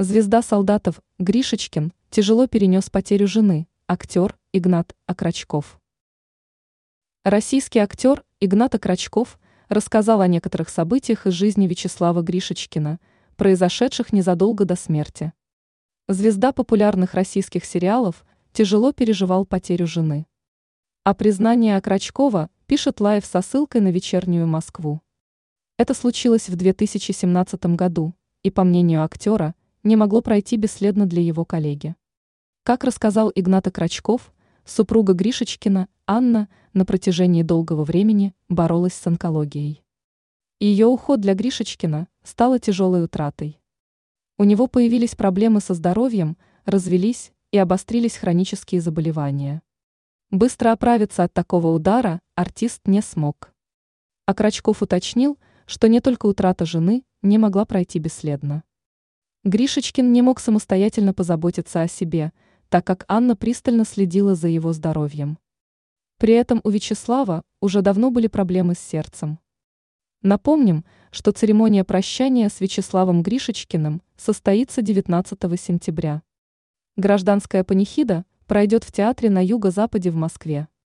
Звезда солдатов Гришечкин тяжело перенес потерю жены, актер Игнат Окрачков. Российский актер Игнат Окрачков рассказал о некоторых событиях из жизни Вячеслава Гришечкина, произошедших незадолго до смерти. Звезда популярных российских сериалов тяжело переживал потерю жены. О признании Окрачкова пишет Лайв со ссылкой на вечернюю Москву. Это случилось в 2017 году, и, по мнению актера, не могло пройти бесследно для его коллеги. Как рассказал Игната Крачков, супруга Гришечкина, Анна, на протяжении долгого времени боролась с онкологией. Ее уход для Гришечкина стала тяжелой утратой. У него появились проблемы со здоровьем, развелись и обострились хронические заболевания. Быстро оправиться от такого удара артист не смог. А Крачков уточнил, что не только утрата жены не могла пройти бесследно. Гришечкин не мог самостоятельно позаботиться о себе, так как Анна пристально следила за его здоровьем. При этом у Вячеслава уже давно были проблемы с сердцем. Напомним, что церемония прощания с Вячеславом Гришечкиным состоится 19 сентября. Гражданская панихида пройдет в театре на юго-западе в Москве.